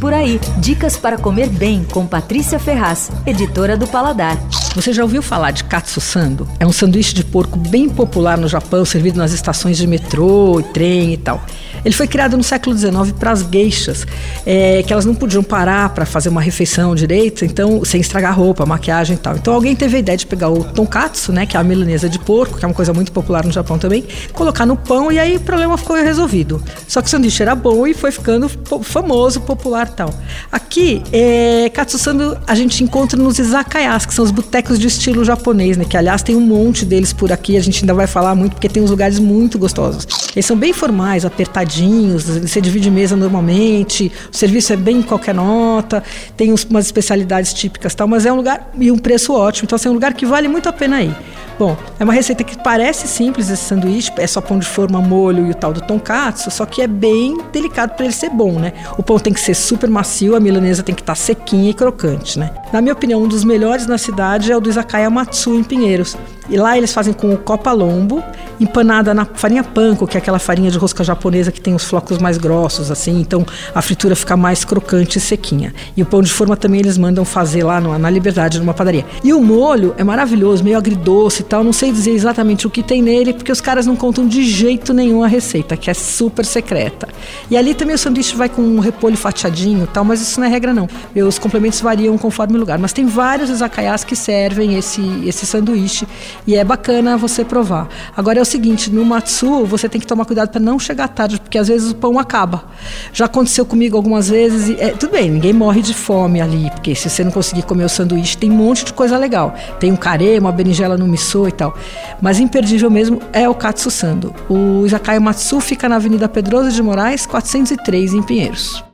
Por aí, dicas para comer bem com Patrícia Ferraz, editora do Paladar. Você já ouviu falar de katsu sando? É um sanduíche de porco bem popular no Japão, servido nas estações de metrô, trem e tal. Ele foi criado no século XIX para as geixas, é, que elas não podiam parar para fazer uma refeição direita, então sem estragar roupa, maquiagem e tal. Então alguém teve a ideia de pegar o tonkatsu, né, que é a milanesa de porco, que é uma coisa muito popular no Japão também, colocar no pão e aí o problema ficou resolvido. Só que o sanduíche era bom e foi ficando famoso, popular tal. Aqui, é, katsu sando a gente encontra nos izakayas, que são os botecos de estilo japonês, né, que aliás tem um monte deles por aqui, a gente ainda vai falar muito porque tem uns lugares muito gostosos. Eles são bem formais, apertadinhos, você divide mesa normalmente, o serviço é bem qualquer nota, tem umas especialidades típicas tal, mas é um lugar e um preço ótimo, então assim, é um lugar que vale muito a pena ir. Bom, é uma receita que parece simples esse sanduíche, é só pão de forma, molho e o tal do tonkatsu, só que é bem delicado para ele ser bom, né? O pão tem que ser super macio, a milanesa tem que estar tá sequinha e crocante, né? Na minha opinião, um dos melhores na cidade é o do Izakaya Matsu em Pinheiros. E lá eles fazem com o copa lombo, empanada na farinha panko, que é aquela farinha de rosca japonesa que tem os flocos mais grossos, assim, então a fritura fica mais crocante e sequinha. E o pão de forma também eles mandam fazer lá no, na Liberdade, numa padaria. E o molho é maravilhoso, meio agridoce tal, não sei dizer exatamente o que tem nele, porque os caras não contam de jeito nenhum a receita, que é super secreta. E ali também o sanduíche vai com um repolho fatiadinho tal, mas isso não é regra não. Os complementos variam conforme o lugar. Mas tem vários izakayas que servem esse, esse sanduíche e é bacana você provar. Agora é o seguinte, no Matsu você tem que tomar cuidado para não chegar tarde, porque às vezes o pão acaba. Já aconteceu comigo algumas vezes, e, é, tudo bem, ninguém morre de fome ali, porque se você não conseguir comer o sanduíche, tem um monte de coisa legal. Tem um carê, uma berinjela no miso e tal. Mas imperdível mesmo é o Katsu Sando. O Izakaya Matsu fica na Avenida Pedroso de Moraes, 403, em Pinheiros.